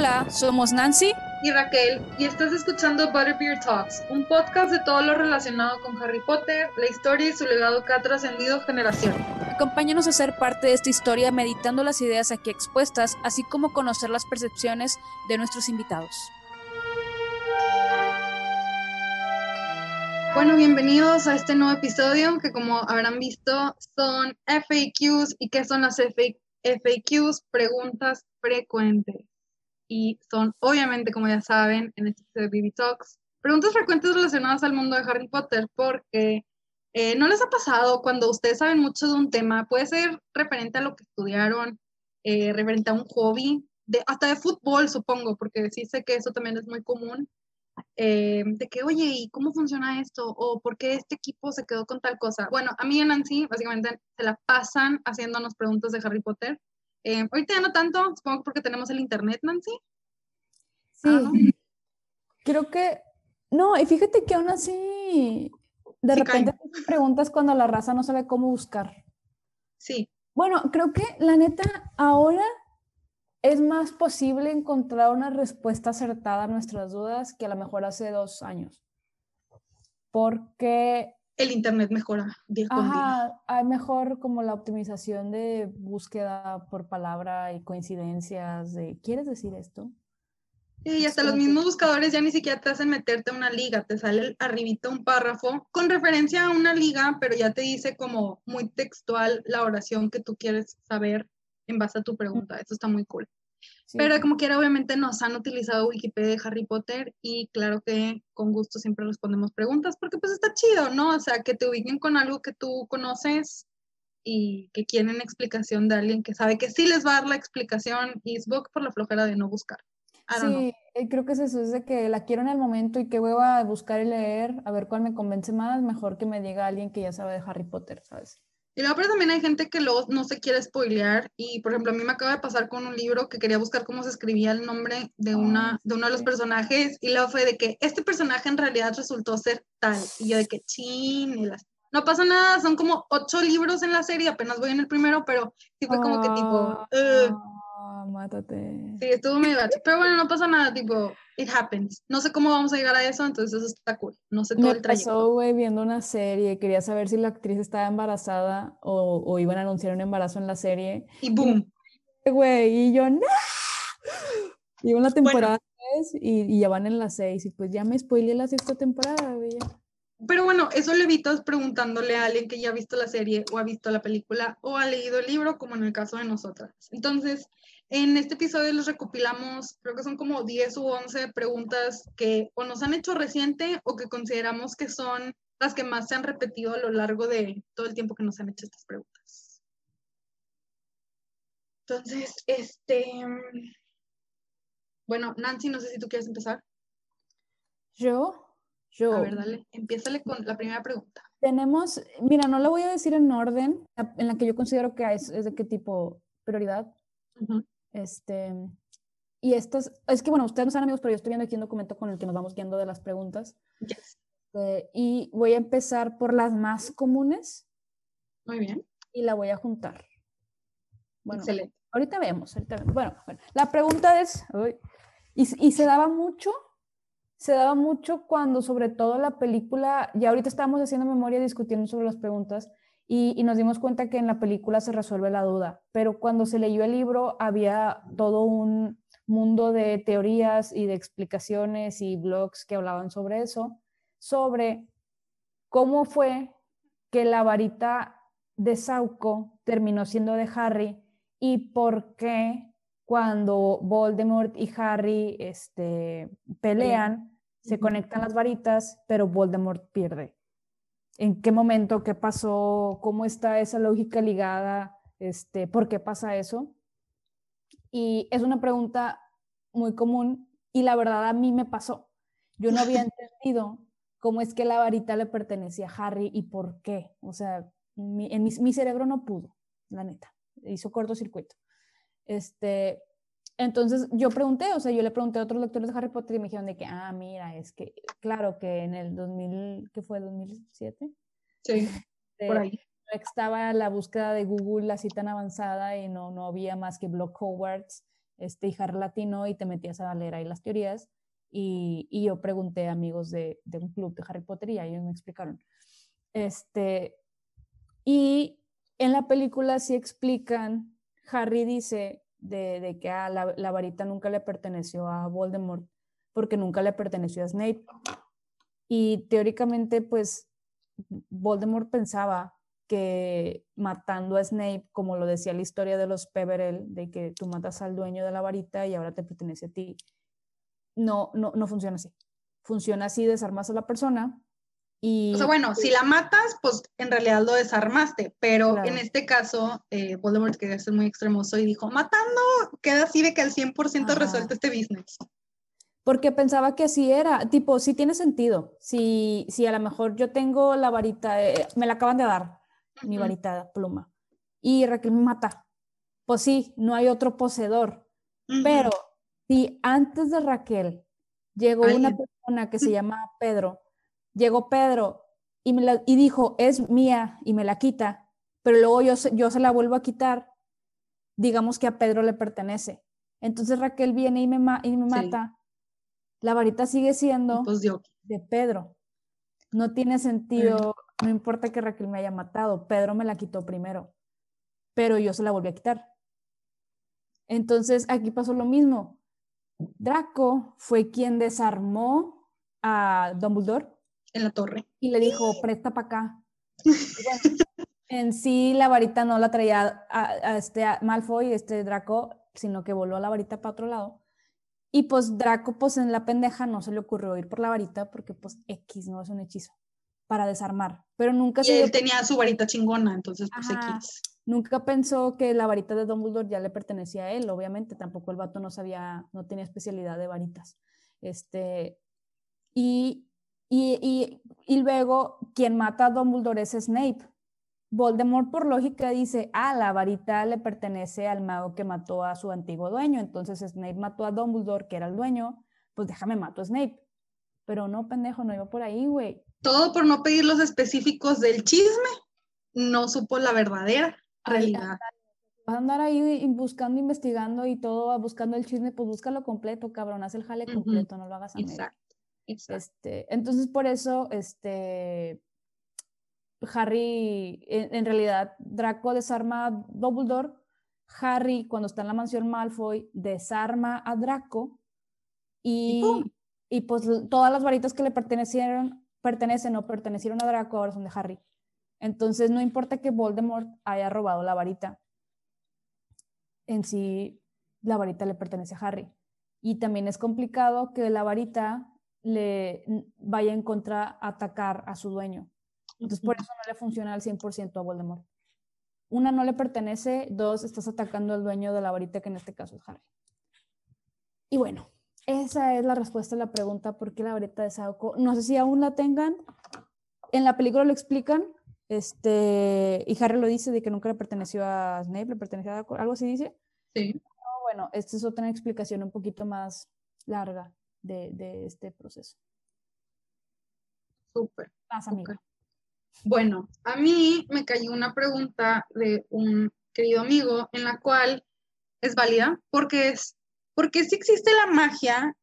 Hola, somos Nancy y Raquel y estás escuchando Butterbeer Talks, un podcast de todo lo relacionado con Harry Potter, la historia y su legado que ha trascendido generaciones. Acompáñanos a ser parte de esta historia meditando las ideas aquí expuestas, así como conocer las percepciones de nuestros invitados. Bueno, bienvenidos a este nuevo episodio que como habrán visto son FAQs y qué son las FAQs, preguntas frecuentes y son obviamente, como ya saben, en este de BB Talks, preguntas frecuentes relacionadas al mundo de Harry Potter, porque eh, ¿no les ha pasado cuando ustedes saben mucho de un tema? Puede ser referente a lo que estudiaron, eh, referente a un hobby, de, hasta de fútbol, supongo, porque sí sé que eso también es muy común, eh, de que, oye, ¿y cómo funciona esto? ¿O por qué este equipo se quedó con tal cosa? Bueno, a mí y a Nancy, básicamente, se la pasan haciéndonos preguntas de Harry Potter. Eh, ahorita ya no tanto, supongo porque tenemos el internet, Nancy. Sí, ah, creo que, no, y fíjate que aún así, de repente te preguntas cuando la raza no sabe cómo buscar. Sí. Bueno, creo que la neta, ahora es más posible encontrar una respuesta acertada a nuestras dudas que a lo mejor hace dos años. Porque el internet mejora día Ajá, Hay mejor como la optimización de búsqueda por palabra y coincidencias de ¿quieres decir esto? y hasta los mismos buscadores ya ni siquiera te hacen meterte a una liga, te sale arribita un párrafo con referencia a una liga, pero ya te dice como muy textual la oración que tú quieres saber en base a tu pregunta. Eso está muy cool. Pero como quiera, obviamente nos han utilizado Wikipedia de Harry Potter y claro que con gusto siempre respondemos preguntas porque pues está chido, ¿no? O sea, que te ubiquen con algo que tú conoces y que quieren explicación de alguien que sabe que sí les va a dar la explicación y es por la flojera de no buscar. Sí, eh, creo que es eso, es de que la quiero en el momento y que voy a buscar y leer, a ver cuál me convence más, mejor que me diga alguien que ya sabe de Harry Potter, ¿sabes? Y luego, pero también hay gente que luego no se quiere spoilear. Y, por ejemplo, a mí me acaba de pasar con un libro que quería buscar cómo se escribía el nombre de, una, de uno de los personajes. Y luego fue de que este personaje en realidad resultó ser tal. Y yo de que, chin, no pasa nada, son como ocho libros en la serie, apenas voy en el primero, pero sí fue como que tipo, ah, mátate. Sí, estuvo medio gacho. Pero bueno, no pasa nada, tipo, it happens. No sé cómo vamos a llegar a eso, entonces eso está cool. No sé todo Me el trayecto. pasó, güey, viendo una serie, quería saber si la actriz estaba embarazada o, o iban a anunciar un embarazo en la serie. Y boom. Güey, y yo, ¡no! Llevo en la temporada 3 y, y, ya van en la 6 y pues ya me spoileé la sexta temporada, güey. Pero bueno, eso lo evitas preguntándole a alguien que ya ha visto la serie o ha visto la película o ha leído el libro, como en el caso de nosotras. Entonces, en este episodio les recopilamos, creo que son como 10 u 11 preguntas que o nos han hecho reciente o que consideramos que son las que más se han repetido a lo largo de todo el tiempo que nos han hecho estas preguntas. Entonces, este... Bueno, Nancy, no sé si tú quieres empezar. ¿Yo? Yo. A ver, dale, empiézale con la primera pregunta. Tenemos, mira, no la voy a decir en orden, en la que yo considero que es, es de qué tipo prioridad. Este, y estas, es que bueno, ustedes no saben amigos, pero yo estoy viendo aquí un documento con el que nos vamos guiando de las preguntas. Este, y voy a empezar por las más comunes. Muy bien. Y la voy a juntar. Bueno, Excelente. Ahorita vemos, ahorita vemos. Bueno, bueno, la pregunta es, y, y se daba mucho, se daba mucho cuando sobre todo la película, ya ahorita estamos haciendo memoria discutiendo sobre las preguntas, y, nos dimos cuenta que en la película se resuelve la duda, pero cuando se leyó el libro había todo un mundo de teorías y de explicaciones y blogs que hablaban sobre eso, sobre cómo fue que la varita de Sauco terminó siendo de Harry y por qué cuando Voldemort y Harry este, pelean, se conectan las varitas, pero Voldemort pierde en qué momento, qué pasó, cómo está esa lógica ligada, este, por qué pasa eso. Y es una pregunta muy común y la verdad a mí me pasó. Yo no había entendido cómo es que la varita le pertenecía a Harry y por qué. O sea, mi, en mi, cerebro no pudo, la neta. Hizo cortocircuito. Este, entonces yo pregunté, o sea, yo le pregunté a otros lectores de Harry Potter y me dijeron de que, ah, mira, es que, claro que en el 2000, ¿qué fue? ¿2007? Sí, por ahí. Estaba la búsqueda de Google así tan avanzada y no, no había más que Block Hogwarts. este, y Harry latino y te metías a leer ahí las teorías. Y, y yo pregunté a amigos de, de, un club de Harry Potter y ellos me explicaron. Este, y en la película sí explican, Harry dice de, de que ah, la, la, varita nunca le perteneció a Voldemort porque nunca le perteneció a Snape. Y teóricamente, pues, Voldemort pensaba que matando a Snape, como lo decía la historia de los Peverell, de que tú matas al dueño de la varita y ahora te pertenece a ti, no, no, no funciona así. Funciona así, desarmas a la persona y... O sea, bueno, si la matas, pues en realidad lo desarmaste, pero en este caso, eh, Voldemort quería ser muy extremoso y dijo, matando, queda así de que al 100% resuelto este business. Porque pensaba que así era, tipo, sí tiene sentido. Si, si a lo mejor yo tengo la varita, eh, me la acaban de dar, mi varita pluma, y Raquel me mata, pues sí, no hay otro poseedor. Pero si antes de Raquel llegó una persona que se llama Pedro, llegó Pedro y, me la, y dijo, es mía, y me la quita, pero luego yo, yo se la vuelvo a quitar, digamos que a Pedro le pertenece. Entonces Raquel viene y me, y me mata la varita sigue siendo pues, de Pedro. No tiene sentido, no importa que Raquel me haya matado, Pedro me la quitó primero, pero yo se la volví a quitar. Entonces aquí pasó lo mismo. Draco fue quien desarmó a Dumbledore en la torre y le dijo, presta para acá. en sí la varita no la traía a, este Malfoy, este Draco, sino que voló la varita para otro lado. Y pues Draco, pues en la pendeja no se le ocurrió ir por la varita porque pues X no es un hechizo para desarmar. Pero nunca y se... él tenía su varita chingona, entonces pues X. Nunca pensó que la varita de Dumbledore ya le pertenecía a él, obviamente. Tampoco el vato no sabía, no tenía especialidad de varitas. Este, y, y, y, y luego quien mata a Dumbledore es Snape. Voldemort por lógica dice, ah, la varita le pertenece al mago que mató a su antiguo dueño, entonces Snape mató a Dumbledore, que era el dueño, pues déjame mato a Snape. Pero no, pendejo, no iba por ahí, güey. Todo por no pedir los específicos del chisme, no supo la verdadera realidad. Vas a andar ahí buscando, investigando y todo, buscando el chisme, pues búscalo completo, cabrón, haz el jale completo, no lo hagas a Exacto. Exacto. Este, entonces, por eso, este, Harry, en, realidad, Draco desarma a Dumbledore. Harry, cuando está en la mansión Malfoy, desarma a Draco. Y, y, pues todas las varitas que le pertenecieron, pertenecen o pertenecieron a Draco ahora son de Harry. Entonces, no importa que Voldemort haya robado la varita, en sí la varita le pertenece a Harry. Y también es complicado que la varita le vaya en contra a atacar a su dueño. Entonces, por eso no le funciona al 100% a Voldemort. Una, no le pertenece. Dos, estás atacando al dueño de la varita, que en este caso es Harry. Y bueno, esa es la respuesta a la pregunta, ¿por qué la varita de Saoko? No sé si aún la tengan. En la película lo explican, este, y Harry lo dice de que nunca le perteneció a Snape, le pertenecía a algo así dice. Sí. bueno, esta es otra explicación un poquito más larga de, de este proceso. Súper. Amiga. Bueno, a mí me cayó una pregunta de un querido amigo en la cual es válida porque es, porque si existe la magia,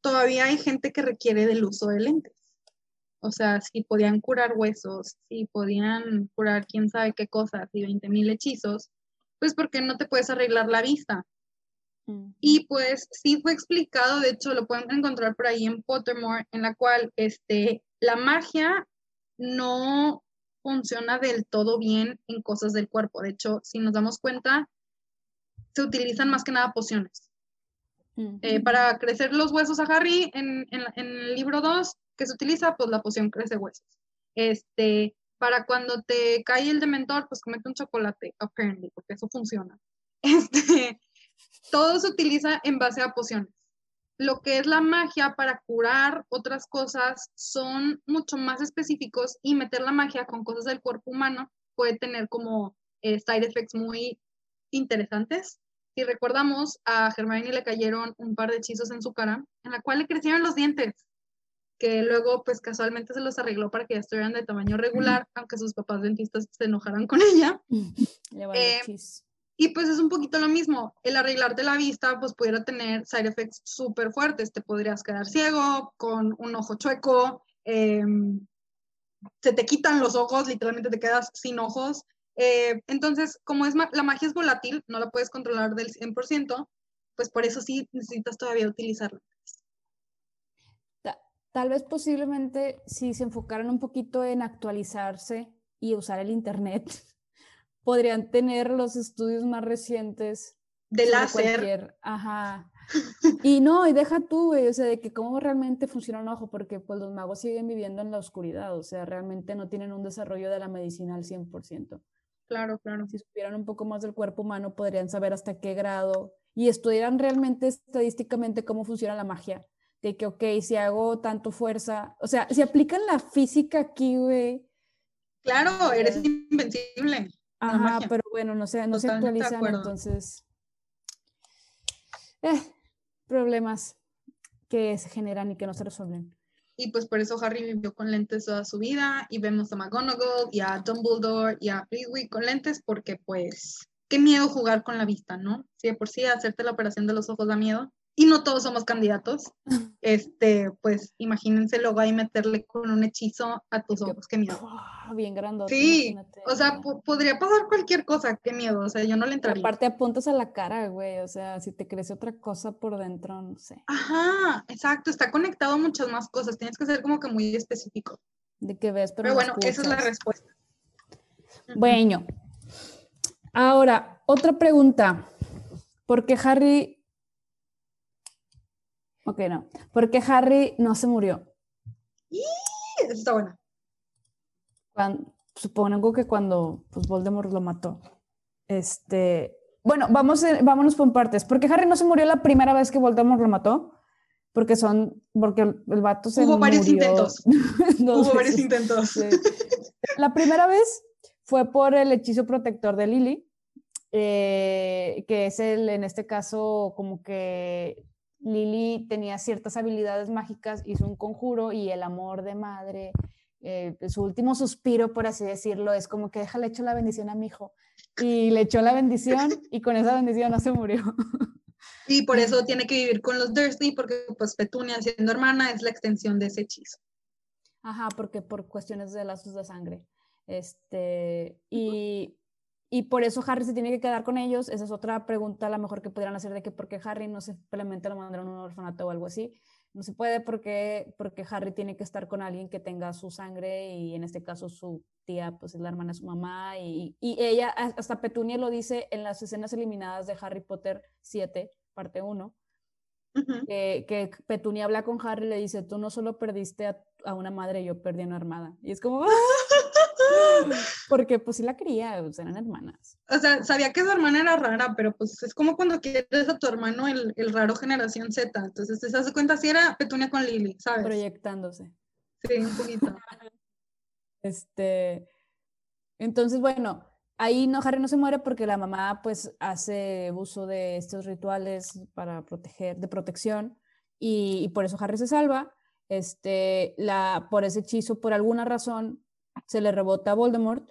todavía hay gente que requiere del uso de lentes. O sea, si podían curar huesos, si podían curar quién sabe qué cosas y 20 mil hechizos, pues porque no te puedes arreglar la vista. Y pues sí fue explicado, de hecho lo pueden encontrar por ahí en Pottermore, en la cual este, la magia no funciona del todo bien en cosas del cuerpo. De hecho, si nos damos cuenta, se utilizan más que nada pociones. Eh, para crecer los huesos a Harry, en, el libro 2, que se utiliza, pues la poción crece huesos. Este, para cuando te cae el dementor, pues comete un chocolate, apparently, porque eso funciona. Este, todo se utiliza en base a pociones lo que es la magia para curar otras cosas son mucho más específicos y meter la magia con cosas del cuerpo humano puede tener como eh, side effects muy interesantes. Si recordamos, a Hermione le cayeron un par de hechizos en su cara, en la cual le crecieron los dientes, que luego pues casualmente se los arregló para que ya estuvieran de tamaño regular, aunque sus papás dentistas se enojaran con ella. Le eh, Y pues es un poquito lo mismo, el arreglarte la vista pues pudiera tener side effects súper fuertes, te podrías quedar ciego, con un ojo chueco, em, se te quitan los ojos, literalmente te quedas sin ojos. Eh, entonces, como es la magia es volátil, no la puedes controlar del 100%, pues por eso sí necesitas todavía utilizarla. Tal vez posiblemente si se enfocaran un poquito en actualizarse y usar el Internet, podrían tener los estudios más recientes. De láser. Ajá. Y no, y deja tú, güey, o sea, de que cómo realmente funciona un ojo, porque pues los magos siguen viviendo en la oscuridad, o sea, realmente no tienen un desarrollo de la medicina al 100%. Claro, claro. Si supieran un poco más del cuerpo humano, podrían saber hasta qué grado y estudiaran realmente estadísticamente cómo funciona la magia de que, ok, si hago tanto fuerza, o sea, si aplican la física aquí, güey. Claro, eres invencible. Ajá, pero bueno, no, sé, no se actualizan, entonces. Eh, problemas que se generan y que no se resuelven. Y pues por eso Harry vivió con lentes toda su vida y vemos a McGonagall y a Dumbledore y a Flitwick con lentes porque pues qué miedo jugar con la vista, ¿no? Si de por sí hacerte la operación de los ojos da miedo, y no todos somos candidatos, este, pues imagínense luego ahí meterle con un hechizo a tus ojos, qué miedo. bien grandote. Sí, o sea, podría pasar cualquier cosa, qué miedo, o sea, yo no le entraría. Aparte apuntas a la cara, güey, o sea, si te crece otra cosa por dentro, no sé. Ajá, exacto, está conectado a muchas más cosas, tienes que ser como que muy específico. De qué ves, pero, pero bueno, esa es la respuesta. Bueno, ahora, otra pregunta. ¿Por qué Harry Ok, no. Porque Harry no se murió. Eso está bueno. supongo que cuando pues, Voldemort lo mató. Este. Bueno, vamos, vámonos por partes. Porque Harry no se murió la primera vez que Voldemort lo mató. Porque son. Porque el, vato se. Hubo varios intentos. Hubo varios intentos. La primera vez fue por el hechizo protector de Lily. Eh, que es el, en este caso, como que Lily tenía ciertas habilidades mágicas, hizo un conjuro y el amor de madre, eh, su último suspiro, por así decirlo, es como que déjale echar la bendición a mi hijo. Y le echó la bendición y con esa bendición no se murió. Y por eso tiene que vivir con los Dursley, porque pues Petunia siendo hermana es la extensión de ese hechizo. Ajá, porque por cuestiones de lazos de sangre. Este, y y por eso Harry se tiene que quedar con ellos. Esa es otra pregunta a lo mejor que podrían hacer de que por qué Harry no simplemente lo mandaron a un orfanato o algo así. No se puede porque, porque Harry tiene que estar con alguien que tenga su sangre y en este caso su tía pues es la hermana de su mamá y, y ella, hasta Petunia lo dice en las escenas eliminadas de Harry Potter 7, parte 1, que, que, Petunia habla con Harry y le dice, tú no solo perdiste a, a una madre, yo perdí a una armada. Y es como... Porque pues sí la quería, pues, eran hermanas. O sea, sabía que su hermana era rara, pero pues es como cuando quieres a tu hermano el, el raro generación Z. Entonces te das cuenta si era Petunia con Lily, ¿sabes? Proyectándose. Sí, un poquito. este, entonces, bueno, ahí no, Harry no se muere porque la mamá pues hace uso de estos rituales para proteger, de protección, y, y por eso Harry se salva. Este, la, por ese hechizo, por alguna razón, se le rebota a Voldemort.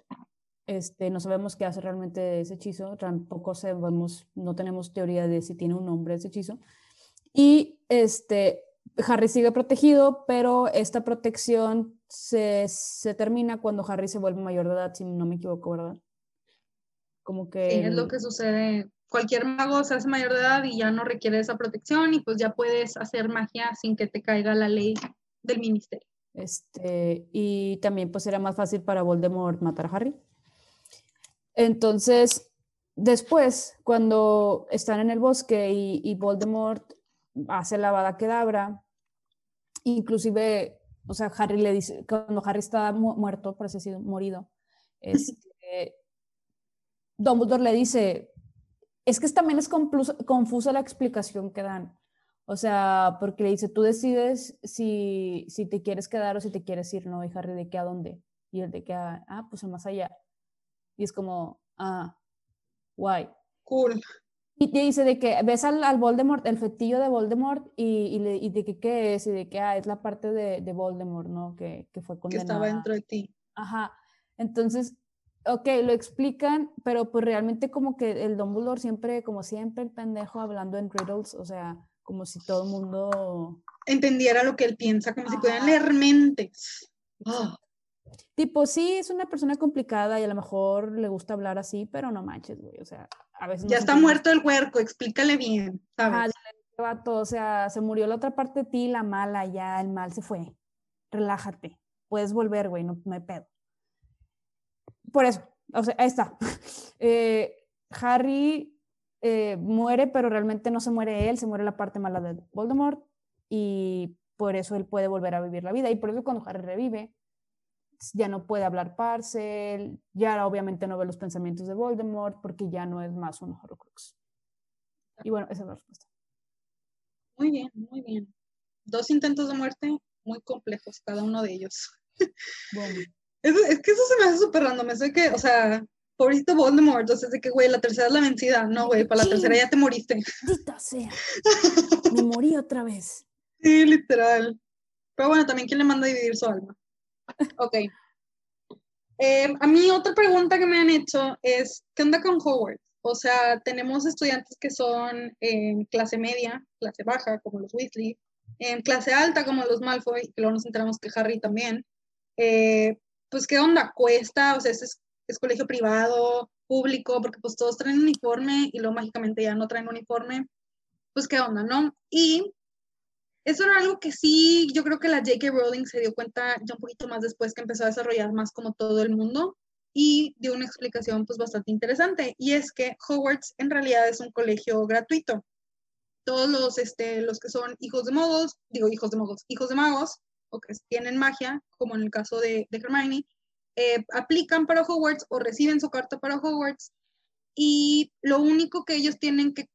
Este, no sabemos qué hace realmente ese hechizo, tampoco sabemos, no tenemos teoría de si tiene un nombre ese hechizo. Y este, Harry sigue protegido, pero esta protección se, se, termina cuando Harry se vuelve mayor de edad, si no me equivoco, ¿verdad? Como que... Sí, es lo que sucede. Cualquier mago se hace mayor de edad y ya no requiere esa protección y pues ya puedes hacer magia sin que te caiga la ley del ministerio. Este, y también pues era más fácil para Voldemort matar a Harry. Entonces, después, cuando están en el bosque y, Voldemort hace la bada quedabra, inclusive, o sea, Harry le dice, cuando Harry está muerto, por así decirlo, morido, este, Dumbledore le dice, es que también es confusa la explicación que dan. O sea, porque le dice, tú decides si, si te quieres quedar o si te quieres ir, ¿no? Y Harry, ¿de qué a dónde? Y él de qué a, ah, pues a más allá. Y es como, ah, guay. Cool. Y te dice de que ves al, al Voldemort, el fetillo de Voldemort, y, y, le, y, de que qué es, y de que ah, es la parte de, de Voldemort, ¿no? Que, que fue condenada. Que estaba dentro de ti. Ajá. Entonces, ok, lo explican, pero pues realmente como que el Dumbledore siempre, como siempre, el pendejo hablando en riddles, o sea, como si todo el mundo... Entendiera lo que él piensa, como si pudieran leer mentes. Ah. Tipo, sí, es una persona complicada y a lo mejor le gusta hablar así, pero no manches, güey, o sea, a veces... Ya está muerto el huerco, explícale bien, ¿sabes? o sea, se murió la otra parte de ti, la mala, ya el mal se fue. Relájate, puedes volver, güey, no, no hay pedo por eso, o sea, ahí está. Eh, Harry eh, muere, pero realmente no se muere él, se muere la parte mala de Voldemort y por eso él puede volver a vivir la vida. Y por eso cuando Harry revive, ya no puede hablar Parcel, ya obviamente no ve los pensamientos de Voldemort porque ya no es más un Horcrux. Y bueno, esa es la respuesta. Muy bien, muy bien. Dos intentos de muerte muy complejos, cada uno de ellos. Bueno. Es, que eso se me hace súper random. Es de que, o sea, pobrecito Voldemort, o sea, es de que, güey, la tercera es la vencida. No, güey, para la tercera ya te moriste. sea. Me morí otra vez. Sí, literal. Pero bueno, también, ¿quién le manda a dividir su alma? Ok. Eh, a mí otra pregunta que me han hecho es, ¿qué onda con Hogwarts? O sea, tenemos estudiantes que son en clase media, clase baja, como los Weasley, en clase alta, como los Malfoy, que luego nos enteramos que Harry también. Eh, pues qué onda, cuesta, o sea, es, es colegio privado, público, porque pues todos traen uniforme y luego mágicamente ya no traen uniforme, pues qué onda, ¿no? Y eso era algo que sí, yo creo que la J.K. Rowling se dio cuenta ya un poquito más después que empezó a desarrollar más como todo el mundo y dio una explicación pues bastante interesante y es que Hogwarts en realidad es un colegio gratuito. Todos los, este, los que son hijos de magos, digo hijos de magos, hijos de magos, o que tienen magia, como en el caso de, de Hermione, eh, aplican para Hogwarts o reciben su carta para Hogwarts y lo único que ellos tienen que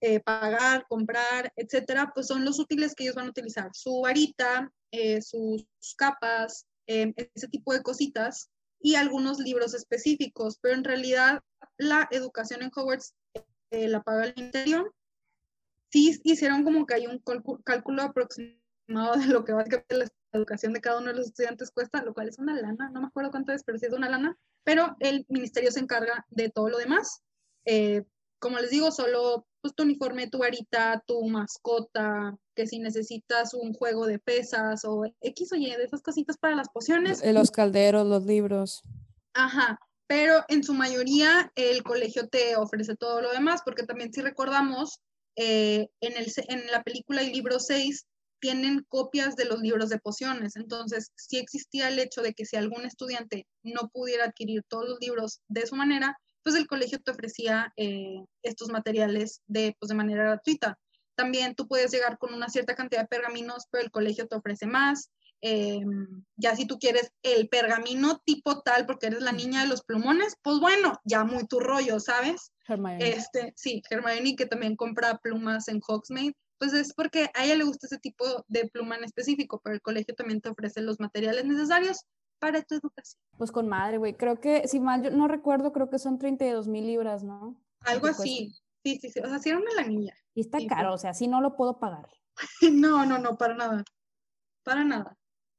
eh, pagar, comprar, etcétera, pues son los útiles que ellos van a utilizar, su varita, eh, sus capas, ese tipo de cositas y algunos libros específicos, pero en realidad la educación en Hogwarts la paga el interior. Sí hicieron como que hay un cálculo aproximado de lo que básicamente la educación de cada uno de los estudiantes cuesta, lo cual es una lana, no me acuerdo cuánto es, pero sí es una lana, pero el ministerio se encarga de todo lo demás. Eh, como les digo, solo pues, tu uniforme, tu varita, tu mascota, que si necesitas un juego de pesas o X o Y, de esas cositas para las pociones. Eh, los calderos, los libros. Ajá, pero en su mayoría el colegio te ofrece todo lo demás, porque también si recordamos, eh, en, el, en la película y libro 6 tienen copias de los libros de pociones. Entonces, si existía el hecho de que si algún estudiante no pudiera adquirir todos los libros de su manera, pues el colegio te ofrecía eh, estos materiales de, pues, de manera gratuita. También tú puedes llegar con una cierta cantidad de pergaminos, pero el colegio te ofrece más. Eh, ya si tú quieres el pergamino tipo tal, porque eres la niña de los plumones, pues bueno, ya muy tu rollo, ¿sabes? Hermione. Este, sí, Hermione que también compra plumas en Hogsmeade pues es porque a ella le gusta ese tipo de pluma en específico, pero el colegio también te ofrece los materiales necesarios para tu educación. Pues con madre, güey. Creo que, si mal yo no recuerdo, creo que son 32 mil libras, ¿no? Algo así. Sí, sí, sí. O sea, si era una la niña. Y está caro, o sea, si no lo puedo pagar. no, no, no, para nada. Para nada.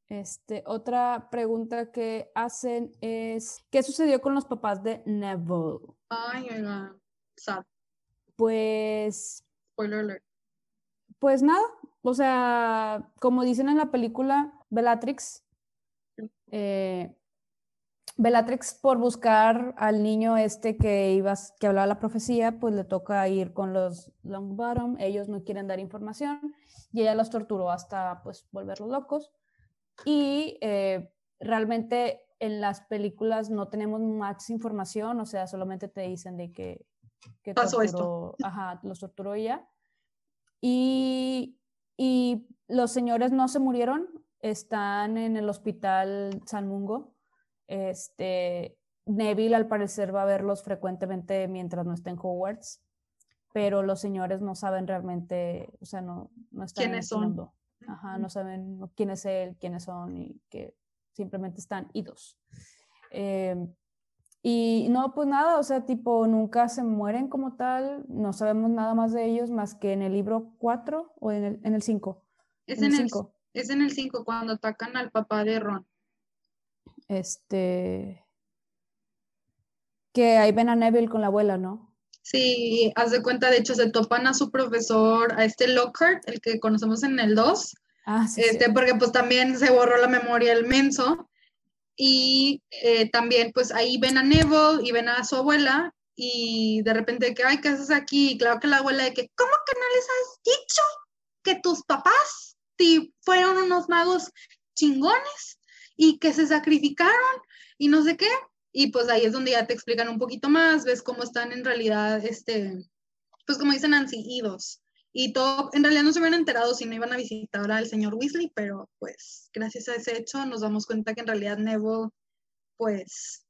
Este, otra pregunta que hacen es, ¿qué sucedió con los papás de Neville? Ay, oiga, sad. Pues... Spoiler alert. Pues nada, o sea, como dicen en la película Bellatrix, eh, Bellatrix por buscar al niño este que iba, que hablaba la profecía, pues le toca ir con los Longbottom, ellos no quieren dar información y ella los torturó hasta pues volverlos locos. Y eh, realmente en las películas no tenemos más información, o sea, solamente te dicen de que, que pasó esto. Ajá, los torturó ella. Y, y los señores no se murieron, están en el hospital San Mungo. Este, Neville al parecer va a verlos frecuentemente mientras no está en Hogwarts, pero los señores no saben realmente, o sea, no, no están ¿Quiénes este son? Ajá, no saben quién es él, quiénes son y que simplemente están idos. Eh, y no, pues nada, o sea, tipo, nunca se mueren como tal, no sabemos nada más de ellos más que en el libro 4 o en el, en el 5. Es en, el 5. Es en el 5 cuando atacan al papá de Ron. Este. Que ahí ven a Neville con la abuela, ¿no? Sí, haz de cuenta, de hecho, se topan a su profesor, a este Lockhart, el que conocemos en el 2. Ah, sí, este, porque pues también se borró la memoria el menso. Y eh, también pues ahí ven a Neville y ven a su abuela y de repente que, ay, ¿qué haces aquí? Y claro que la abuela de que, ¿cómo que no les has dicho que tus papás fueron unos magos chingones y que se sacrificaron y no sé qué? Y pues ahí es donde ya te explican un poquito más, ves cómo están en realidad, este, pues como dicen idos. Y todo, en realidad no se hubieran enterado si no iban a visitar al señor Weasley, pero pues gracias a ese hecho nos damos cuenta que en realidad Neville, pues,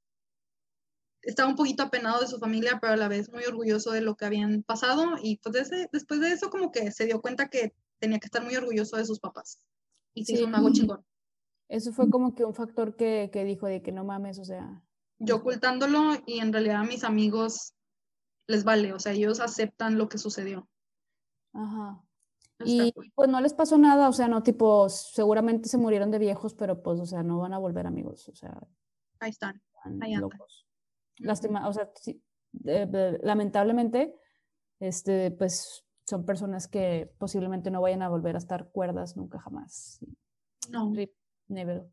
estaba un poquito apenado de su familia, pero a la vez muy orgulloso de lo que habían pasado. Y pues después de eso como que se dio cuenta que tenía que estar muy orgulloso de sus papás. Y se hizo un mago chingón. Eso fue como que un factor que, que dijo de que no mames, o sea, yo ocultándolo y en realidad a mis amigos les vale, o sea, ellos aceptan lo que sucedió. Ajá. y pues no les pasó nada, o sea, no tipo, seguramente se murieron de viejos, pero pues, o sea, no van a volver amigos, o sea. Ahí están, ahí andan. Lástima, o sea, lamentablemente, este, pues son personas que posiblemente no vayan a volver a estar cuerdas nunca jamás. No. never.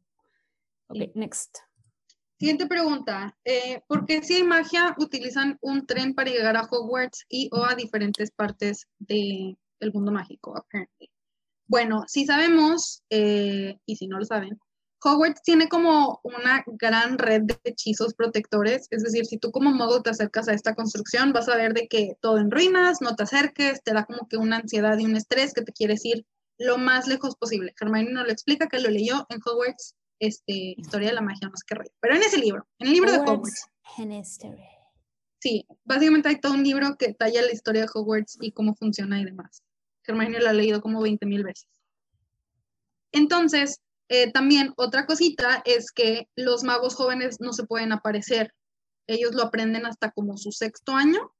Ok, next. Siguiente pregunta. Eh, ¿Por qué si hay magia utilizan un tren para llegar a Hogwarts y o a diferentes partes del mundo mágico, Bueno, si sabemos, eh, y si no lo saben, Hogwarts tiene como una gran red de hechizos protectores, es decir, si tú como modo te acercas a esta construcción, vas a ver de que todo en ruinas, no te acerques, te da como que una ansiedad y un estrés que te quieres ir lo más lejos posible. Hermione nos lo explica que lo leyó en Hogwarts este, Historia de la Magia, sé qué rollo. Pero en ese libro, en el libro de Hogwarts. Sí, básicamente hay todo un libro que talla la historia de Hogwarts y cómo funciona y demás. Hermione lo ha leído como 20 mil veces. Entonces, eh, también otra cosita es que los magos jóvenes no se pueden aparecer. Ellos lo aprenden hasta como su sexto año.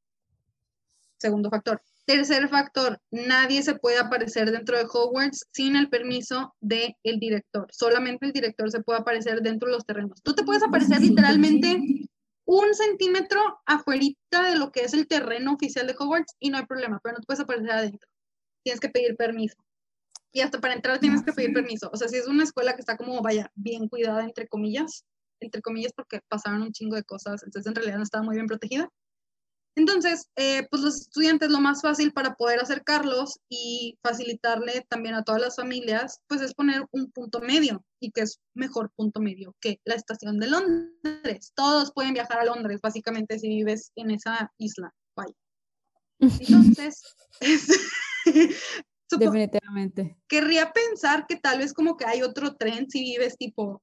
Segundo factor. Tercer factor, nadie se puede aparecer dentro de Hogwarts sin el permiso del director. Solamente el director se puede aparecer dentro de los terrenos. Tú te puedes aparecer literalmente un centímetro afuera de lo que es el terreno oficial de Hogwarts y no hay problema, pero no te puedes aparecer adentro. Tienes que pedir permiso. Y hasta para entrar tienes que pedir permiso. O sea, si es una escuela que está como, vaya, bien cuidada, entre comillas, entre comillas porque pasaron un chingo de cosas, entonces en realidad no estaba muy bien protegida, entonces, eh, pues los estudiantes lo más fácil para poder acercarlos y facilitarle también a todas las familias, pues es poner un punto medio y que es mejor punto medio que la estación de Londres. Todos pueden viajar a Londres, básicamente, si vives en esa isla. Vaya. Entonces, definitivamente. Querría pensar que tal vez como que hay otro tren si vives tipo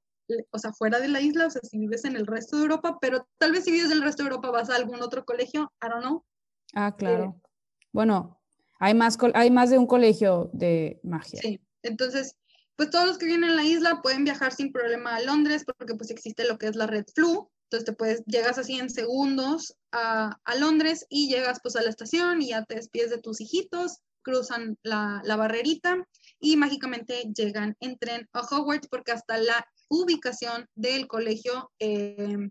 o sea, fuera de la isla, o sea, si vives en el resto de Europa, pero tal vez si vives en el resto de Europa vas a algún otro colegio, I don't know. Ah, claro. Eh, bueno, hay más, hay más de un colegio de magia. Sí, entonces, pues todos los que vienen a la isla pueden viajar sin problema a Londres porque pues existe lo que es la red flu, entonces te puedes, llegas así en segundos a, a Londres y llegas pues a la estación y ya te despides de tus hijitos, cruzan la, la barrerita y mágicamente llegan en tren a Hogwarts porque hasta la ubicación del colegio, eh,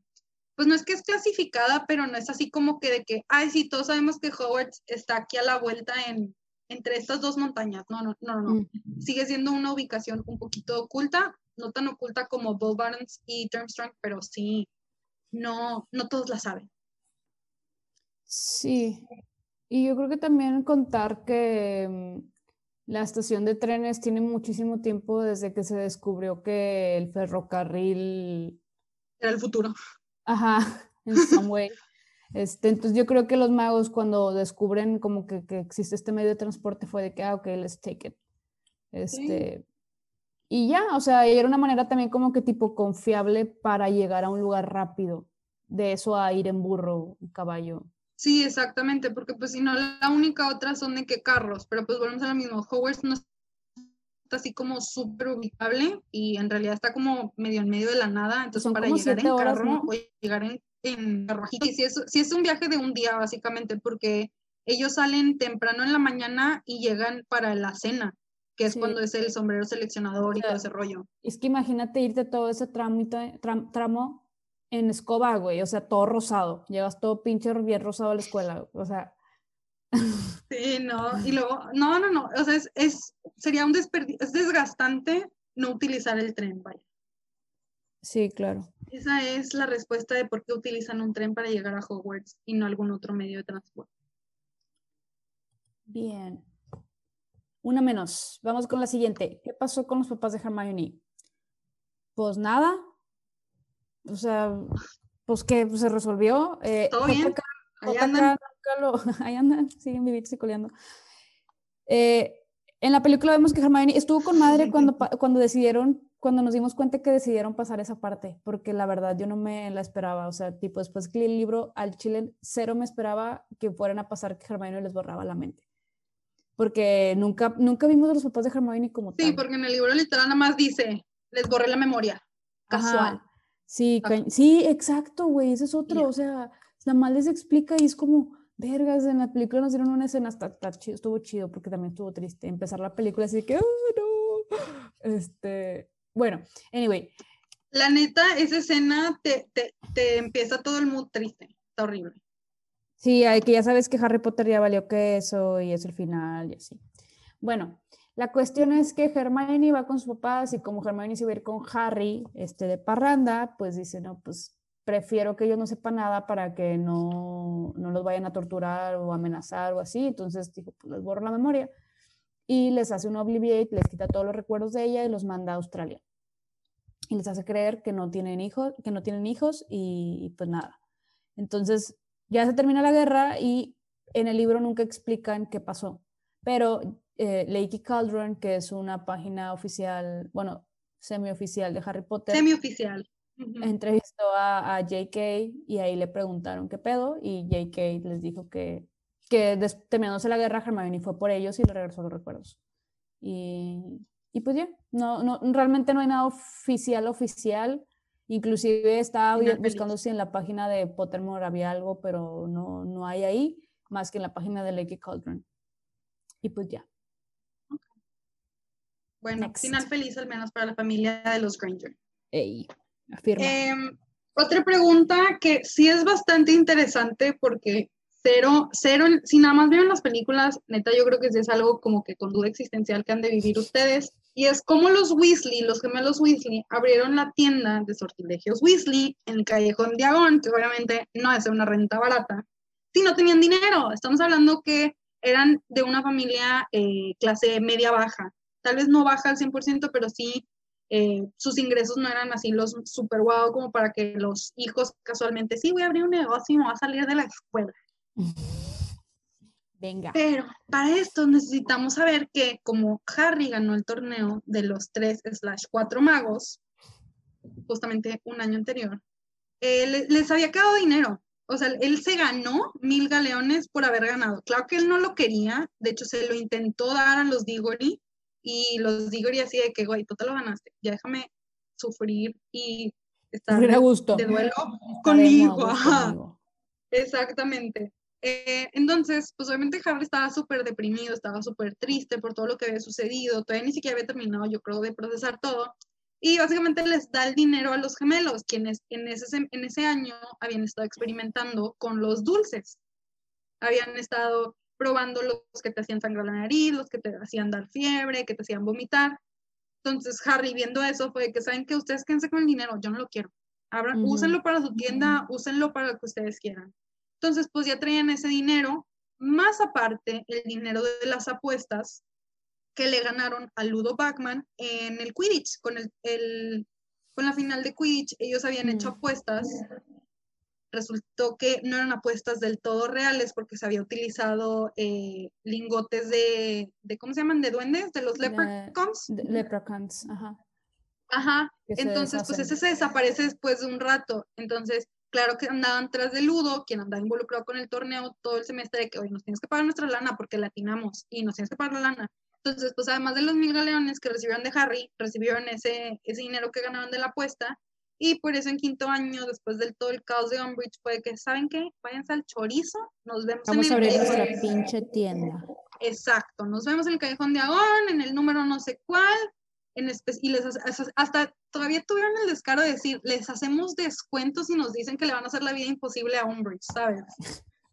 pues no es que es clasificada, pero no es así como que de que, ay, sí, todos sabemos que Hogwarts está aquí a la vuelta en, entre estas dos montañas. No, no, no, no. Sigue siendo una ubicación un poquito oculta, no tan oculta como Bull Barnes y Durmstrang, pero sí, no, no todos la saben. Sí, y yo creo que también contar que mm, la estación de trenes tiene muchísimo tiempo desde que se descubrió que el ferrocarril era el futuro. Ajá, en some way. Este, entonces yo creo que los magos cuando descubren como que, que, existe este medio de transporte fue de que, ah, ok, let's take it. Este, Y ya, o sea, era una manera también como que tipo confiable para llegar a un lugar rápido. De eso a ir en burro, caballo. Sí, exactamente, porque pues si no, la única otra son de que carros, pero pues volvemos a lo mismo, Hogwarts no está así como súper ubicable y en realidad está como medio en medio de la nada, entonces para llegar en carro o llegar en, en carruajito, si es, si es un viaje de un día básicamente, porque ellos salen temprano en la mañana y llegan para la cena, que es cuando es el sombrero seleccionador y todo ese rollo. Es que imagínate irte todo ese trámite, tramo en escoba, güey, o sea, todo rosado. Llegas todo pinche bien rosado a la escuela, o sea. Sí, no, y luego, no, no, no, o sea, es, sería un desperdicio, es desgastante no utilizar el tren, vaya. Sí, claro. Esa es la respuesta de por qué utilizan un tren para llegar a Hogwarts y no algún otro medio de transporte. Bien. Una menos. Vamos con la siguiente. ¿Qué pasó con los papás de Hermione? Pues nada. O sea, pues que se resolvió. Eh, Todo bien. ahí andan. ahí andan, siguen viviendo y coleando. Eh, en la película vemos que Hermione estuvo con madre cuando, cuando decidieron, cuando nos dimos cuenta que decidieron pasar esa parte, porque la verdad yo no me la esperaba. O sea, tipo, después que el libro al chile, cero me esperaba que fueran a pasar que Hermione les borraba la mente porque nunca, nunca vimos a los papás de Hermione como tal. Sí, porque en el libro literal nada más dice, les borré la memoria, casual. Sí, sí, exacto, güey, ese es otro, o sea, nada más les explica y es como, vergas, en la película nos dieron una escena, hasta, chido, estuvo chido, porque también estuvo triste empezar la película así que, oh, no, este, bueno, anyway. La neta, esa escena te, te, te empieza todo el mood triste, está horrible. Sí, hay que ya sabes que Harry Potter ya valió que eso y es el final y así. Bueno, la cuestión es que Hermione va con sus papás y como Hermione se va a ir con Harry este, de parranda, pues dice, no, pues prefiero que ellos no sepan nada para que no, no los vayan a torturar o amenazar o así. Entonces dijo, pues les borro la memoria y les hace un obliviate, les quita todos los recuerdos de ella y los manda a Australia. Y les hace creer que no tienen hijos, que no tienen hijos y, y pues nada. Entonces ya se termina la guerra y en el libro nunca explican qué pasó. Pero eh, Lakey Cauldron, que es una página oficial, bueno, semi-oficial de Harry Potter. Semi-oficial. Entrevistó a, a, JK y ahí le preguntaron qué pedo y JK les dijo que, que terminándose la guerra Hermione fue por ellos y le regresó los recuerdos. Y, y pues ya, no, no, realmente no hay nada oficial oficial Inclusive estaba buscando si en la página de Pottermore había algo, pero no, no hay ahí, más que en la página de Lake Cauldron. Y pues ya. Bueno, final feliz al menos para la familia de los Granger. Ey, afirma. Em, otra pregunta que sí es bastante interesante porque cero, cero, si nada más vieron las películas, neta yo creo que sí es algo como que con duda existencial que han de vivir ustedes. Y es como los Weasley, los gemelos Weasley, abrieron la tienda de sortilegios Weasley en el Callejón Diagón, que obviamente no es una renta barata, si no tenían dinero. Estamos hablando que eran de una familia eh, clase media-baja. Tal vez no baja al 100%, pero sí eh, sus ingresos no eran así los super guau como para que los hijos casualmente, sí, voy a abrir un negocio y me voy a salir de la escuela. Venga. Pero para esto necesitamos saber que como Harry ganó el torneo de los tres slash cuatro magos, justamente un año anterior, eh, les había quedado dinero. O sea, él se ganó mil galeones por haber ganado. Claro que él no lo quería, de hecho se lo intentó dar a los Diggory y los Diggory así de que, güey, tú te lo ganaste, ya déjame sufrir y estar de, gusto. de duelo conmigo. Exactamente. Eh, entonces, pues obviamente Harry estaba súper deprimido, estaba súper triste por todo lo que había sucedido, todavía ni siquiera había terminado, yo creo, de procesar todo. Y básicamente les da el dinero a los gemelos, quienes en ese, en ese año habían estado experimentando con los dulces. Habían estado probando los que te hacían sangrar la nariz, los que te hacían dar fiebre, que te hacían vomitar. Entonces Harry viendo eso fue que saben que ustedes quédense con el dinero, yo no lo quiero. Abran, Úsenlo para su tienda, úsenlo para lo que ustedes quieran. Entonces, pues ya traían ese dinero, más aparte el dinero de las apuestas que le ganaron a Ludo Bachman en el Quidditch, con, el, con la final de Quidditch, ellos habían hecho apuestas. Resultó que no eran apuestas del todo reales porque se había utilizado eh, lingotes de, de, ¿cómo se llaman? De duendes, de los leprechauns. leprechauns, ajá. Ajá. Entonces, pues ese se desaparece después de un rato. Entonces, claro que andaban tras de Ludo, quien andaba involucrado con el torneo todo el semestre, de que hoy nos tienes que pagar nuestra lana porque latinamos y nos tienes que pagar la lana. Entonces, pues además de los mil galeones que recibieron de Harry, recibieron ese, ese dinero que ganaron de la apuesta. Y por eso en quinto año, después del todo el caos de Umbridge, fue que, ¿saben qué? Váyanse al chorizo, nos vemos Vamos en el... A abrir nuestra pinche tienda. Exacto, nos vemos en el Callejón de Agón, en el número no sé cuál, en y les hasta todavía tuvieron el descaro de decir, les hacemos descuentos y nos dicen que le van a hacer la vida imposible a Umbridge, ¿sabes?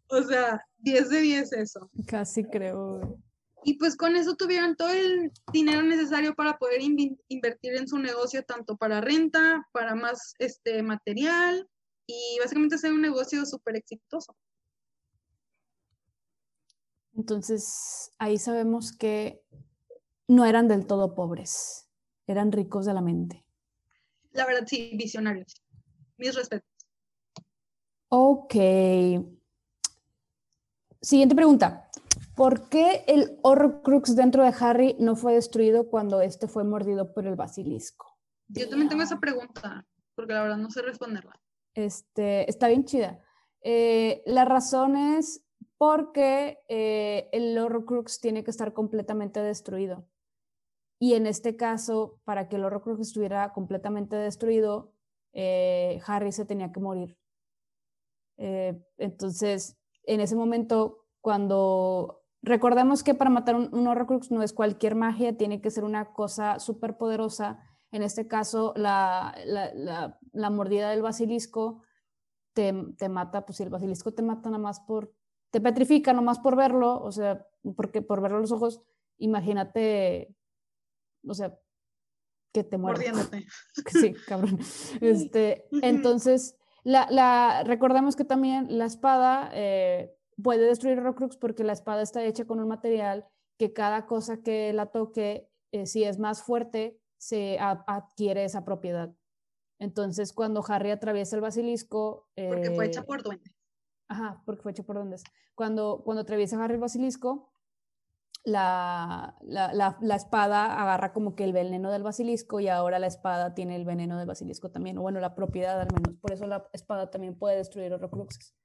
O sea, 10 de 10 eso. Casi creo. Y pues con eso tuvieron todo el dinero necesario para poder invertir en su negocio, tanto para renta, para más este, material y básicamente hacer un negocio súper exitoso. Entonces, ahí sabemos que no eran del todo pobres, eran ricos de la mente. La verdad, sí, visionarios. Mis respetos. Ok. Siguiente pregunta. ¿Por qué el Horrocrux dentro de Harry no fue destruido cuando este fue mordido por el basilisco? Yo también tengo esa pregunta, porque la verdad no sé responderla. Este, está bien chida. Eh, la razón es porque eh, el Horrocrux tiene que estar completamente destruido. Y en este caso, para que el Horrocrux estuviera completamente destruido, eh, Harry se tenía que morir. Eh, entonces, en ese momento, cuando recordemos que para matar un, un, Horrocrux no es cualquier magia, tiene que ser una cosa súper poderosa. En este caso, la, la, mordida del basilisco te, te, mata, pues si el basilisco te mata nada más por te petrifica nomás por verlo, o sea, porque por verlo los ojos, imagínate, o sea, que te mueres. Sí, cabrón. Este, entonces, la, la, recordemos que también la espada eh, puede destruir Rockrux porque la espada está hecha con un material que cada cosa que la toque, eh, si es más fuerte, se adquiere esa propiedad. Entonces, cuando Harry atraviesa el basilisco... porque fue hecha eh, por duende. Ajá, porque fue hecho por donde Cuando, cuando atraviesa Harry el basilisco, la, la, la, espada agarra como que el veneno del basilisco y ahora la espada tiene el veneno del basilisco también, o bueno, la propiedad al menos. Por eso la espada también puede destruir Horrocruxes.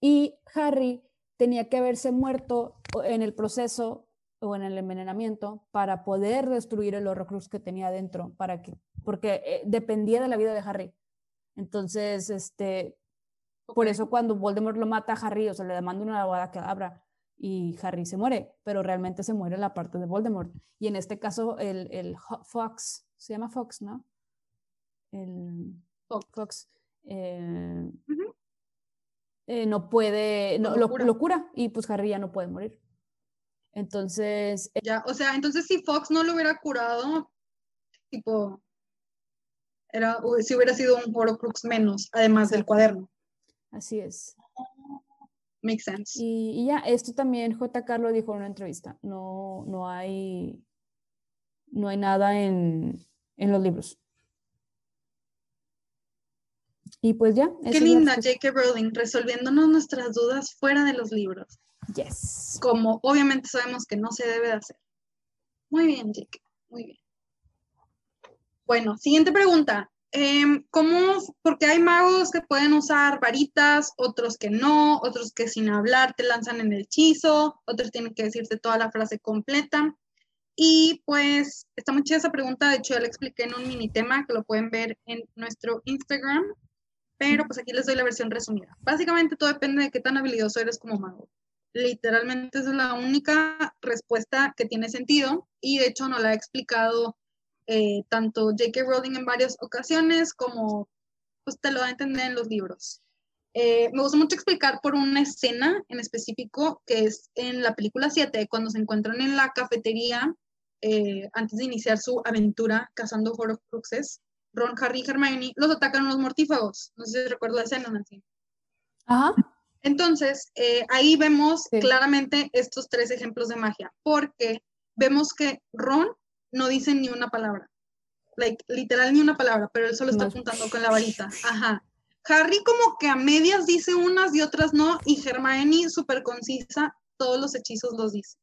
Y Harry tenía que haberse muerto en el proceso o en el envenenamiento para poder destruir el Horrocrux que tenía dentro, para que, porque eh, dependía de la vida de Harry. Entonces, este, por eso cuando Voldemort lo mata a Harry, o sea, le demanda una abogada que abra y Harry se muere, pero realmente se muere la parte de Voldemort. Y en este caso, el, el Fox, se llama Fox, ¿no? El Fox, eh, eh, no puede, no, lo, lo, cura y pues Harry ya no puede morir. Entonces... Eh, ya, o sea, entonces si Fox no lo hubiera curado, tipo, era, si hubiera sido un Horcrux menos, además del cuaderno. Así es. Makes sense. Y, ya, esto también JK lo dijo en una entrevista. No, no hay, no hay nada en, en los libros. Y pues ya. Qué linda J.K. Rowling, resolviéndonos nuestras dudas fuera de los libros. Yes. Como obviamente sabemos que no se debe de hacer. Muy bien, J.K. Muy bien. Bueno, siguiente pregunta. Eh, ¿cómo? Porque hay magos que pueden usar varitas, otros que no, otros que sin hablar te lanzan en el hechizo, otros tienen que decirte toda la frase completa. Y pues está muy chida esa pregunta, de hecho ya la expliqué en un mini tema que lo pueden ver en nuestro Instagram, pero pues aquí les doy la versión resumida. Básicamente todo depende de qué tan habilidoso eres como mago. Literalmente esa es la única respuesta que tiene sentido y de hecho no la he explicado eh, tanto J.K. Rowling en varias ocasiones como pues te lo da a entender en los libros. Eh, me gusta mucho explicar por una escena en específico que es en la película 7, cuando se encuentran en la cafetería eh, antes de iniciar su aventura cazando Horcruxes. Ron, Harry y Hermione los atacan unos mortífagos. No sé si recuerdo la escena, Nancy. Ajá. Entonces, ahí vemos claramente estos tres ejemplos de magia, porque vemos que Ron no dicen ni una palabra. Like, literal ni una palabra, pero él solo está apuntando con la varita. Ajá. Harry como que a medias dice unas y otras no, y Hermione súper concisa, todos los hechizos los dice.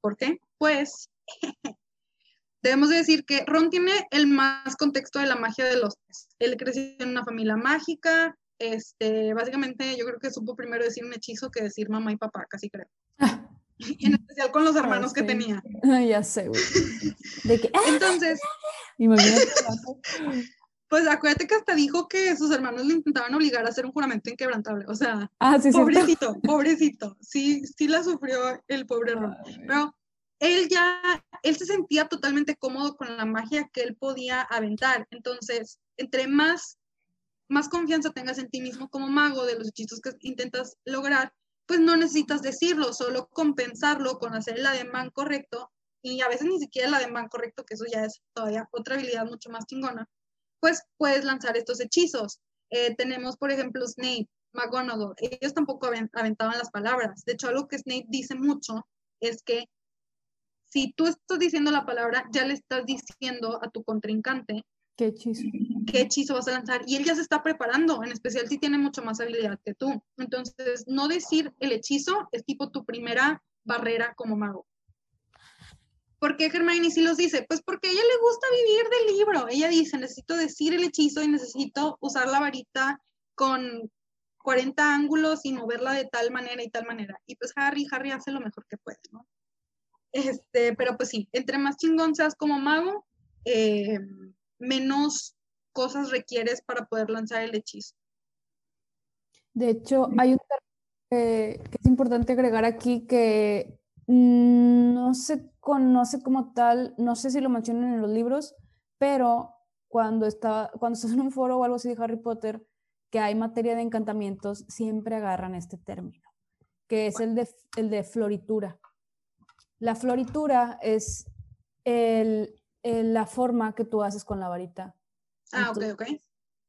¿Por qué? Pues debemos decir que Ron tiene el más contexto de la magia de los tres. Él creció en una familia mágica, este, básicamente yo creo que supo primero decir un hechizo que decir mamá y papá, casi creo. en especial con los hermanos que tenía. ya sé, güey. Entonces, pues acuérdate que hasta dijo que sus hermanos le intentaban obligar a hacer un juramento inquebrantable. O sea, ah, pobrecito, pobrecito. Sí, sí la sufrió el pobre Ron. Pero él ya, él se sentía totalmente cómodo con la magia que él podía aventar. Entonces, entre más, más confianza tengas en ti mismo como mago de los hechizos que intentas lograr, pues no necesitas decirlo, solo compensarlo con hacer el ademán correcto y a veces ni siquiera el ademán correcto, que eso ya es todavía otra habilidad mucho más chingona, pues puedes lanzar estos hechizos. Eh, tenemos, por ejemplo, Snape, McGonagall, ellos tampoco aventaban las palabras. De hecho, algo que Snape dice mucho es que si tú estás diciendo la palabra, ya le estás diciendo a tu contrincante qué hechizo. qué hechizo vas a lanzar. Y él ya se está preparando, en especial si tiene mucho más habilidad que tú. Entonces, no decir el hechizo es tipo tu primera barrera como mago. ¿Por qué Hermione sí los dice? Pues porque a ella le gusta vivir del libro. Ella dice, necesito decir el hechizo y necesito usar la varita con 40 ángulos y moverla de tal manera y tal manera. Y pues Harry, Harry hace lo mejor que puede, ¿no? Este, pero pues sí, entre más chingón seas como mago, eh, menos cosas requieres para poder lanzar el hechizo. De hecho, hay un que, que es importante agregar aquí que mm, no se conoce como tal, no sé si lo mencionan en los libros, pero cuando, está, cuando estás en un foro o algo así de Harry Potter, que hay materia de encantamientos, siempre agarran este término, que es el de, el de floritura. La floritura es la forma que tú haces con la varita. Ah, ok, ok.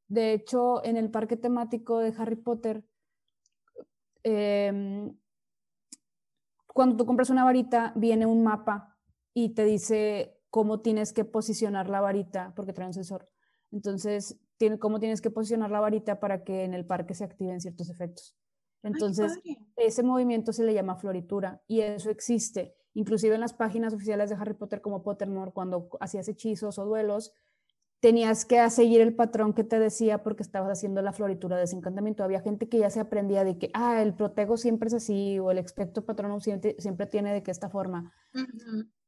De hecho, en el parque temático de Harry Potter, em, cuando tú compras una varita, viene un mapa y te dice cómo tienes que posicionar la varita, porque trae un sensor. Entonces, tiene, cómo tienes que posicionar la varita para que en el parque se activen ciertos efectos. Entonces, ese movimiento se le llama floritura y eso existe. Inclusive en las páginas oficiales de Harry Potter como Pottermore, cuando hacías hechizos o duelos, tenías que seguir el patrón que te decía porque estabas haciendo la floritura de desencantamiento. Había gente que ya se aprendía de que, ah, el protego siempre es así o el expecto patrón siempre, siempre tiene de que esta forma.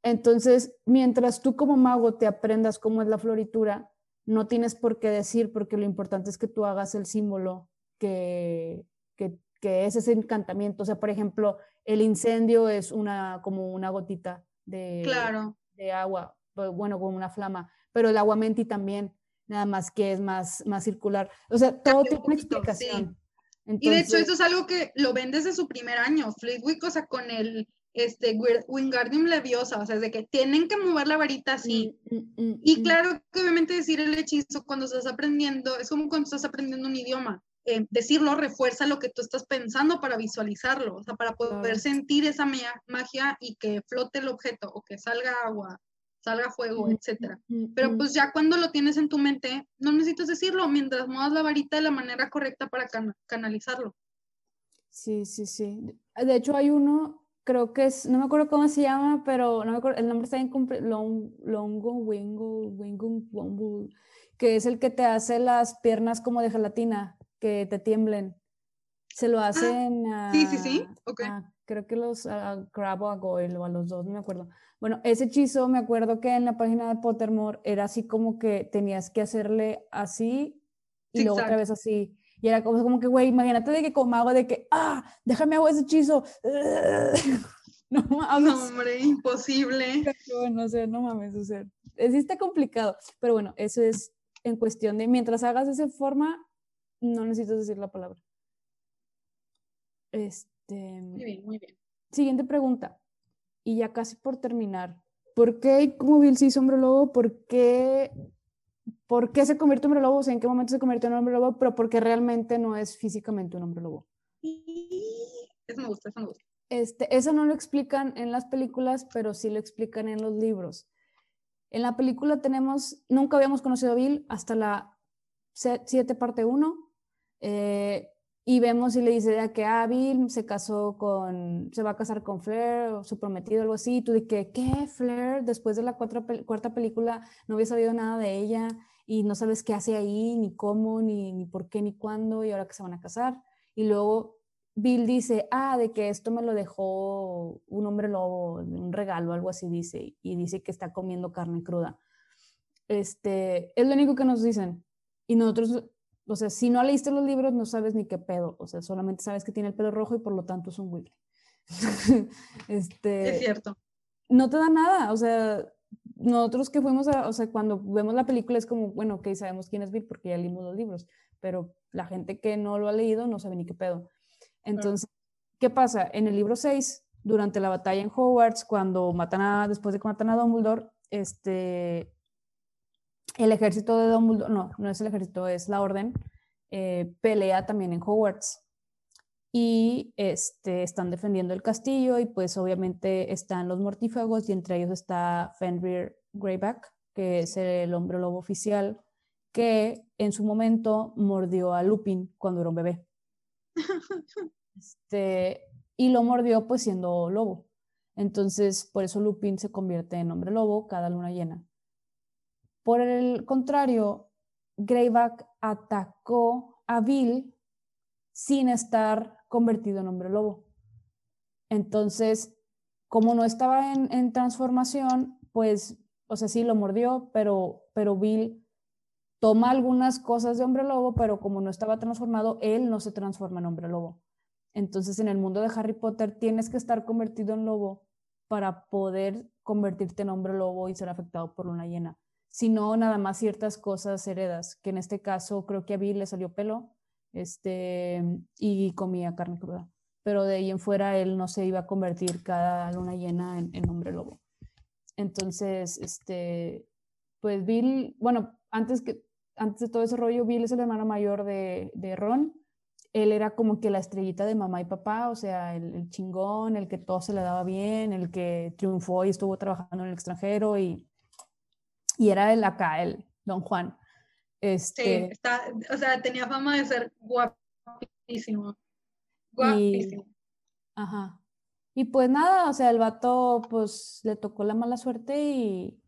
Entonces, mientras tú como mago te aprendas cómo es la floritura, no tienes por qué decir porque lo importante es que tú hagas el símbolo que, que, que es ese encantamiento. O sea, por ejemplo, el incendio es una, como una gotita de, claro. de agua, bueno, como una flama, pero el agua menti también, nada más que es más, más circular. O sea, todo tiene una explicación. y de hecho, eso es algo que lo ven desde su primer año. Flitwick, o sea, con el este, Wingardium Leviosa, o sea, es de que tienen que mover la varita así. Mm, mm, mm, y claro que obviamente decir el hechizo cuando estás aprendiendo, es como cuando estás aprendiendo un idioma. Eh, decirlo refuerza lo que tú estás pensando para visualizarlo, o sea, para poder sentir esa magia y que flote el objeto o que salga agua, salga fuego, etcétera. Pero pues ya cuando lo tienes en tu mente, no necesitas decirlo mientras muevas la varita de la manera correcta para canalizarlo. Sí, sí, sí. De hecho, hay uno, creo que es, no me acuerdo cómo se llama, pero no me acuerdo, el nombre está en long, Longo, Wingo, Wingo, que es el que te hace las piernas como de gelatina que te tiemblen. Se lo ah, hacen a, Sí, sí, sí. creo que los a Crab o a Goyle o a los dos, no me acuerdo. Bueno, ese hechizo me acuerdo que en la página de Pottermore era así como que tenías que hacerle así y luego otra vez así. Y era como, como que, güey, imagínate de que como hago de que, ah, déjame hago ese hechizo. no mames. No, hombre, imposible. Bueno, o sea, no mames, o sea, sí está complicado. Pero bueno, eso es en cuestión de, mientras hagas esa forma, no necesitas decir la palabra. Este, muy bien, muy bien. Siguiente pregunta. Y ya casi por terminar. ¿Por qué como Bill se hizo hombre lobo? ¿Por qué, ¿Por qué se convierte en hombre lobo? O sea, ¿en qué momento se convirtió en hombre lobo? Pero porque realmente no es físicamente un hombre lobo. Eso me gusta, eso me gusta. Este, eso no lo explican en las películas, pero sí lo explican en los libros. En la película tenemos, nunca habíamos conocido a Bill hasta la 7 parte 1, eh, y vemos y le dice a que ah, Bill se casó con, se va a casar con Flair, su prometido, algo así. Y tú de que, ¿qué? Flair, después de la cuarta película no había sabido nada de ella y no sabes qué hace ahí, ni cómo, ni, ni por qué, ni cuándo, y ahora que se van a casar. Y luego Bill dice, ah, de que esto me lo dejó un hombre lobo, un regalo, algo así dice, y dice que está comiendo carne cruda. Este, es lo único que nos dicen. Y nosotros o sea, si no leíste los libros, no sabes ni qué pedo. O sea, solamente sabes que tiene el pelo rojo y por lo tanto es un Weasley. este, es cierto. no te da nada, o sea, nosotros que fuimos a, o sea, cuando vemos la película es como, bueno, que sabemos quién es Bill porque ya leímos los libros, pero la gente que no lo ha leído no sabe ni qué pedo. Entonces, ¿qué pasa? En el libro 6, durante la batalla en Hogwarts, cuando matan a, después de que matan a Dumbledore, este, el ejército de Dumbledore, no, no es el ejército, es la orden, eh, pelea también en Hogwarts y este, están defendiendo el castillo y pues obviamente están los mortífagos y entre ellos está Fenrir Greyback, que es el hombre lobo oficial que en su momento mordió a Lupin cuando era un bebé. Este, y lo mordió pues siendo lobo. Entonces, por eso Lupin se convierte en hombre lobo cada luna llena. Por el contrario, Greyback atacó a Bill sin estar convertido en hombre lobo. Entonces, como no estaba en, transformación, pues, o sea, sí lo mordió, pero, pero Bill toma algunas cosas de hombre lobo, pero como no estaba transformado, él no se transforma en hombre lobo. Entonces, en el mundo de Harry Potter tienes que estar convertido en lobo para poder convertirte en hombre lobo y ser afectado por una llena. Si no, nada más ciertas cosas heredas, que en este caso creo que a Bill le salió pelo, este, y comía carne cruda. Pero de ahí en fuera él no se iba a convertir cada luna llena en, hombre lobo. Entonces, este, pues Bill, bueno, antes, que, antes de todo ese rollo, Bill es el hermano mayor de, de Ron. Él era como que la estrellita de mamá y papá, o sea, el, chingón, el que todo se le daba bien, el que triunfó y estuvo trabajando en el extranjero y, y era el acá, el Don Juan. Este, sí, está, o sea, tenía fama de ser guapísimo. Guapísimo. Y, ajá. Y pues nada, o sea, el vato pues le tocó la mala suerte y,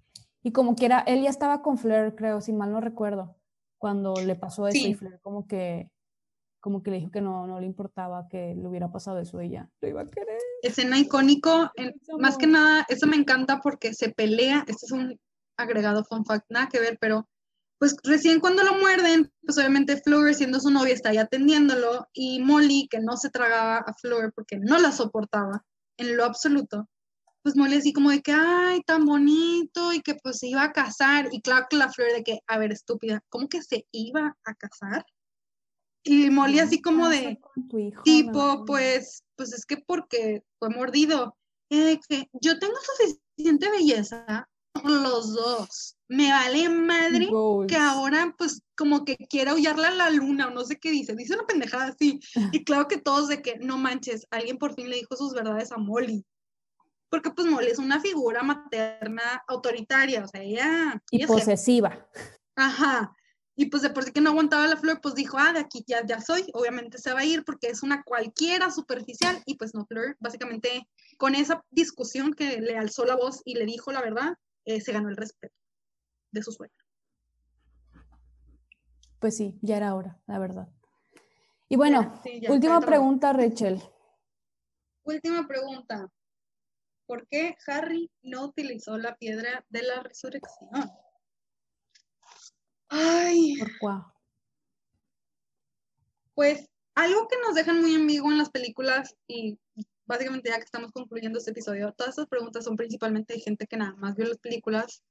y como quiera, él ya estaba con Flair, creo, si mal no recuerdo, cuando le pasó eso y Flair como que como que le dijo que no, no le importaba que le hubiera pasado eso ella lo iba a querer. Escena icónico, más que nada, eso me encanta porque se pelea, este es un agregado fun fact, nada que ver, pero pues recién cuando lo muerden, pues obviamente Fleur, siendo su novia, está ahí atendiéndolo y Molly, que no se tragaba a Fleur porque no la soportaba en lo absoluto, pues Molly así como de que, ay, tan bonito y que pues se iba a casar y claro que la Fleur de que, a ver, estúpida, ¿cómo que se iba a casar? Y Molly así como de, tipo, pues, pues es que porque fue mordido. Eh, que yo tengo suficiente belleza los dos. Me vale madre que ahora, pues, como que quiera aullarle a la luna o no sé qué dice. Dice una pendejada así. Y claro que todos de que, no manches, alguien por fin le dijo sus verdades a Molly. Porque, pues, Molly es una figura materna autoritaria, o sea, ella... Y posesiva. Ajá. Y pues de por sí que no aguantaba la flor, pues dijo, ah, de aquí ya, ya soy, obviamente se va a ir porque es una cualquiera superficial. Y pues no, Fleur, básicamente con esa discusión que le alzó la voz y le dijo la verdad, eh, se ganó el respeto de su suegra. Pues sí, ya era hora, la verdad. Y bueno, última pregunta, Rachel. Última pregunta. ¿Por qué Harry no utilizó la piedra de la resurrección? Ay. ¿Por qué? Pues algo que nos dejan muy ambiguo en las películas y básicamente ya que estamos concluyendo este episodio, todas estas preguntas son principalmente de gente que nada más vio las películas,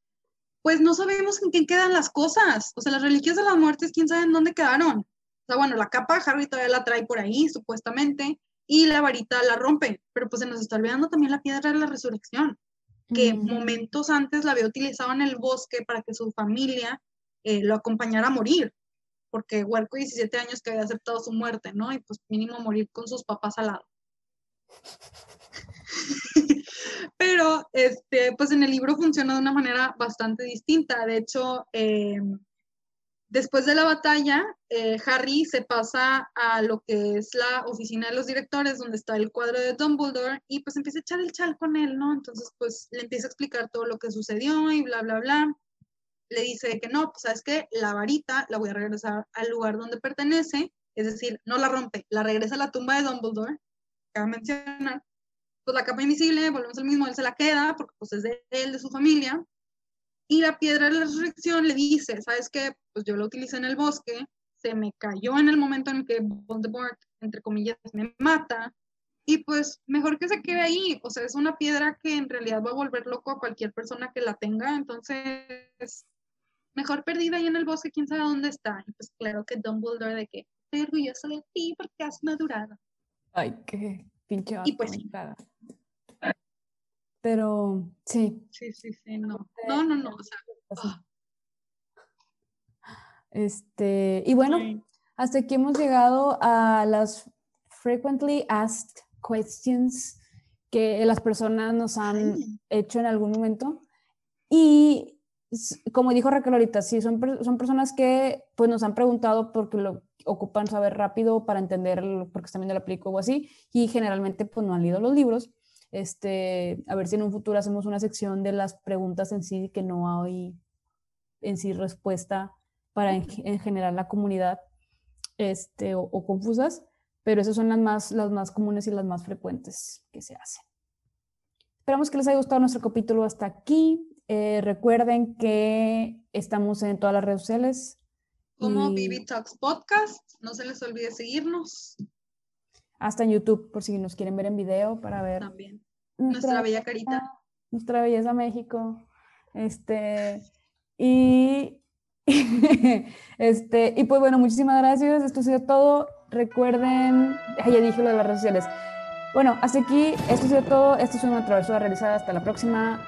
pues no sabemos en qué quedan las cosas. O sea, las reliquias de las muertes, quién sabe en dónde quedaron. O sea, bueno, la capa Harry todavía la trae por ahí, supuestamente, y la varita la rompe, pero pues se nos está olvidando también la piedra de la resurrección, que momentos antes la había utilizado en el bosque para que su familia eh, lo acompañara a morir, porque Huerco, 17 años que había aceptado su muerte, ¿no? Y pues mínimo morir con sus papás al lado. Pero, este, pues en el libro funciona de una manera bastante distinta. De hecho, eh, después de la batalla, eh, Harry se pasa a lo que es la oficina de los directores, donde está el cuadro de Dumbledore, y pues empieza a echar el chal con él, ¿no? Entonces, pues le empieza a explicar todo lo que sucedió y bla, bla, bla. Le dice que no, pues sabes que la varita la voy a regresar al lugar donde pertenece, es decir, no la rompe, la regresa a la tumba de Dumbledore a mencionar, pues la capa invisible, volvemos al mismo, él se la queda porque pues es de él, de su familia, y la piedra de la resurrección le dice, ¿sabes qué? Pues yo la utilicé en el bosque, se me cayó en el momento en que Voldemort, entre comillas, me mata, Y pues mejor que se quede ahí, o sea, es una piedra que en realidad va a volver loco a cualquier persona que la tenga, entonces mejor perdida ahí en el bosque, quién sabe dónde está. Y pues claro que Dumbledore de que estoy orgulloso de ti porque has madurado. Ay, qué pinche Y pues sí. Pero sí. Sí, sí, sí, no. No, no, no. O sea, ah. Este, y bueno, hasta aquí hemos llegado a las frequently asked questions que las personas nos han hecho en algún momento. Y como dijo Raquel ahorita, sí, son, son personas que pues, nos han preguntado porque lo ocupan saber rápido para entender porque están viendo la película o así, y generalmente pues no han leído los libros. Este, a ver si en un futuro hacemos una sección de las preguntas en sí que no hay en sí respuesta para en, general la comunidad este, o, o confusas pero esas son las más, las más comunes y las más frecuentes que se hacen. Esperamos que les haya gustado nuestro capítulo hasta aquí. Eh, recuerden que estamos en todas las redes sociales. Como y... Talks Podcast. No se les olvide seguirnos. Hasta en YouTube, por si nos quieren ver en video para ver. También. Nuestra, bella carita. Nuestra belleza México. Este. Y. este. Y pues bueno, muchísimas gracias. Esto ha sido todo. Recuerden, ya dije lo de las redes sociales. Bueno, hasta aquí, esto ha sido todo. Esto es una travesura realizada. Hasta la próxima.